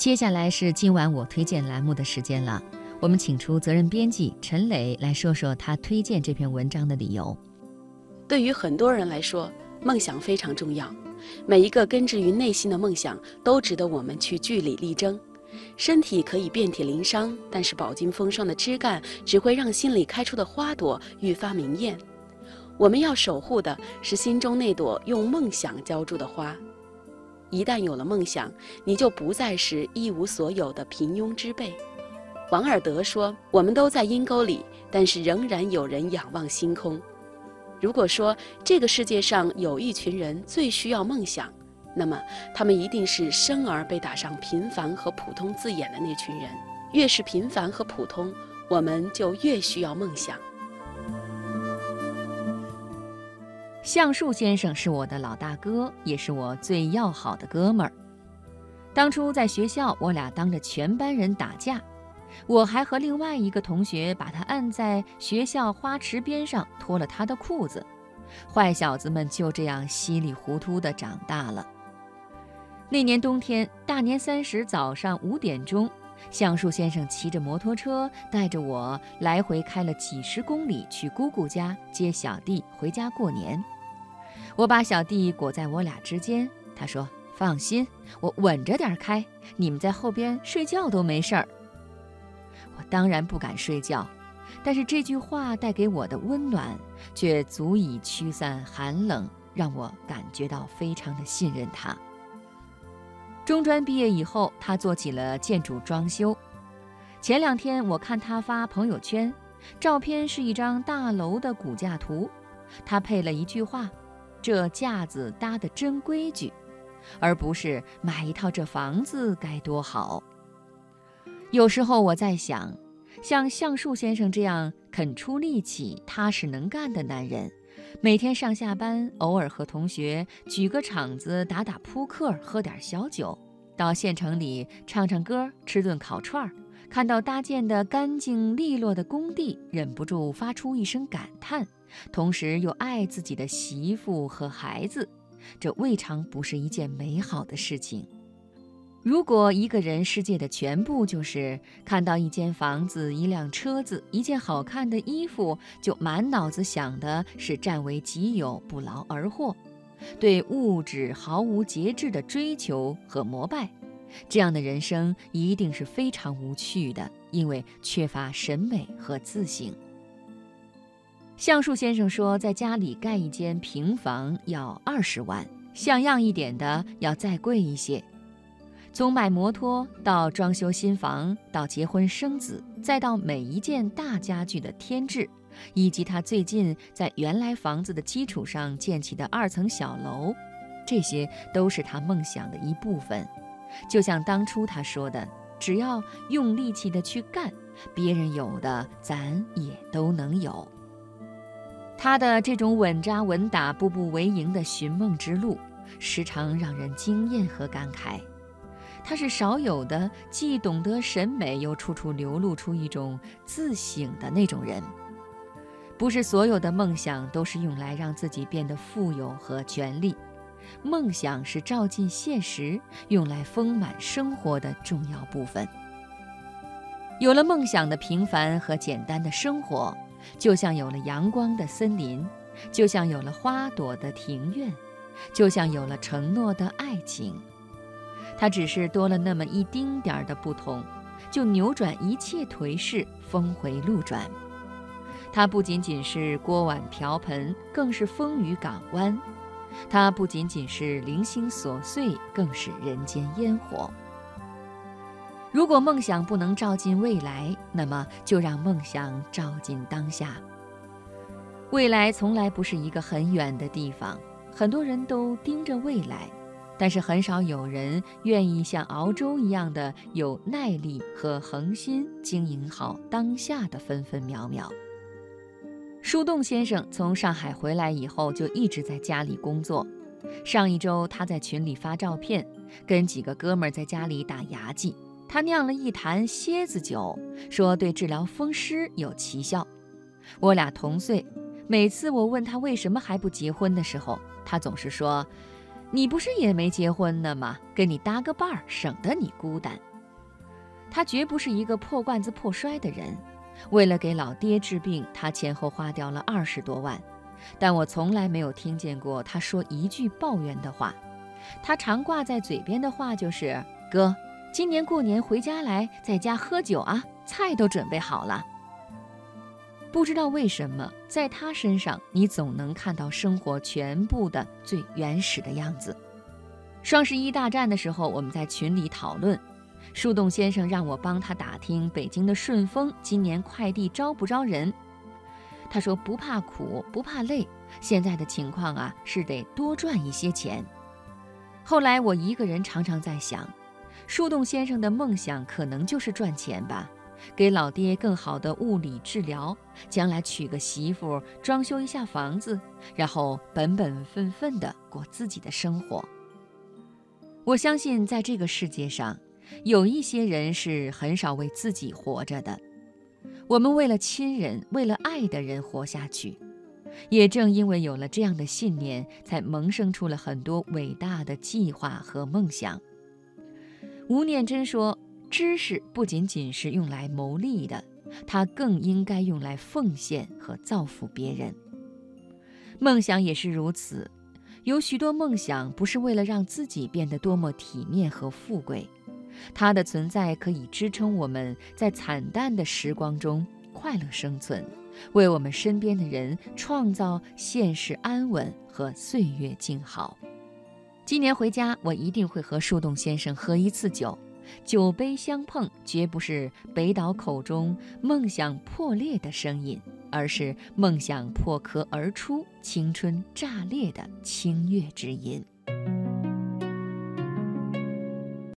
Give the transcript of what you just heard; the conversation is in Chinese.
接下来是今晚我推荐栏目的时间了。我们请出责任编辑陈磊来说说他推荐这篇文章的理由。对于很多人来说，梦想非常重要。每一个根植于内心的梦想，都值得我们去据理力争。身体可以遍体鳞伤，但是饱经风霜的枝干只会让心里开出的花朵愈发明艳。我们要守护的是心中那朵用梦想浇筑的花。一旦有了梦想，你就不再是一无所有的平庸之辈。王尔德说：“我们都在阴沟里，但是仍然有人仰望星空。”如果说这个世界上有一群人最需要梦想，那么他们一定是生而被打上平凡和普通字眼的那群人。越是平凡和普通，我们就越需要梦想。橡树先生是我的老大哥，也是我最要好的哥们儿。当初在学校，我俩当着全班人打架。我还和另外一个同学把他按在学校花池边上，脱了他的裤子。坏小子们就这样稀里糊涂地长大了。那年冬天，大年三十早上五点钟，橡树先生骑着摩托车带着我来回开了几十公里，去姑姑家接小弟回家过年。我把小弟裹在我俩之间，他说：“放心，我稳着点开，你们在后边睡觉都没事儿。”我当然不敢睡觉，但是这句话带给我的温暖，却足以驱散寒冷，让我感觉到非常的信任他。中专毕业以后，他做起了建筑装修。前两天我看他发朋友圈，照片是一张大楼的骨架图，他配了一句话：“这架子搭得真规矩，而不是买一套这房子该多好。”有时候我在想，像橡树先生这样肯出力气、踏实能干的男人，每天上下班，偶尔和同学举个场子打打扑克、喝点小酒，到县城里唱唱歌、吃顿烤串儿，看到搭建的干净利落的工地，忍不住发出一声感叹，同时又爱自己的媳妇和孩子，这未尝不是一件美好的事情。如果一个人世界的全部就是看到一间房子、一辆车子、一件好看的衣服，就满脑子想的是占为己有、不劳而获，对物质毫无节制的追求和膜拜，这样的人生一定是非常无趣的，因为缺乏审美和自省。橡树先生说，在家里盖一间平房要二十万，像样一点的要再贵一些。从买摩托到装修新房，到结婚生子，再到每一件大家具的添置，以及他最近在原来房子的基础上建起的二层小楼，这些都是他梦想的一部分。就像当初他说的：“只要用力气的去干，别人有的咱也都能有。”他的这种稳扎稳打、步步为营的寻梦之路，时常让人惊艳和感慨。他是少有的既懂得审美，又处处流露出一种自省的那种人。不是所有的梦想都是用来让自己变得富有和权力，梦想是照进现实，用来丰满生活的重要部分。有了梦想的平凡和简单的生活，就像有了阳光的森林，就像有了花朵的庭院，就像有了承诺的爱情。它只是多了那么一丁点儿的不同，就扭转一切颓势，峰回路转。它不仅仅是锅碗瓢盆，更是风雨港湾；它不仅仅是零星琐碎，更是人间烟火。如果梦想不能照进未来，那么就让梦想照进当下。未来从来不是一个很远的地方，很多人都盯着未来。但是很少有人愿意像熬粥一样的有耐力和恒心经营好当下的分分秒秒。树洞先生从上海回来以后就一直在家里工作。上一周他在群里发照片，跟几个哥们儿在家里打牙祭。他酿了一坛蝎子酒，说对治疗风湿有奇效。我俩同岁，每次我问他为什么还不结婚的时候，他总是说。你不是也没结婚呢吗？跟你搭个伴儿，省得你孤单。他绝不是一个破罐子破摔的人。为了给老爹治病，他前后花掉了二十多万，但我从来没有听见过他说一句抱怨的话。他常挂在嘴边的话就是：“哥，今年过年回家来，在家喝酒啊，菜都准备好了。”不知道为什么，在他身上，你总能看到生活全部的最原始的样子。双十一大战的时候，我们在群里讨论，树洞先生让我帮他打听北京的顺丰今年快递招不招人。他说不怕苦，不怕累，现在的情况啊是得多赚一些钱。后来我一个人常常在想，树洞先生的梦想可能就是赚钱吧。给老爹更好的物理治疗，将来娶个媳妇，装修一下房子，然后本本分分地过自己的生活。我相信，在这个世界上，有一些人是很少为自己活着的。我们为了亲人，为了爱的人活下去。也正因为有了这样的信念，才萌生出了很多伟大的计划和梦想。吴念真说。知识不仅仅是用来谋利的，它更应该用来奉献和造福别人。梦想也是如此，有许多梦想不是为了让自己变得多么体面和富贵，它的存在可以支撑我们在惨淡的时光中快乐生存，为我们身边的人创造现实安稳和岁月静好。今年回家，我一定会和树洞先生喝一次酒。酒杯相碰，绝不是北岛口中梦想破裂的声音，而是梦想破壳而出、青春炸裂的清越之音。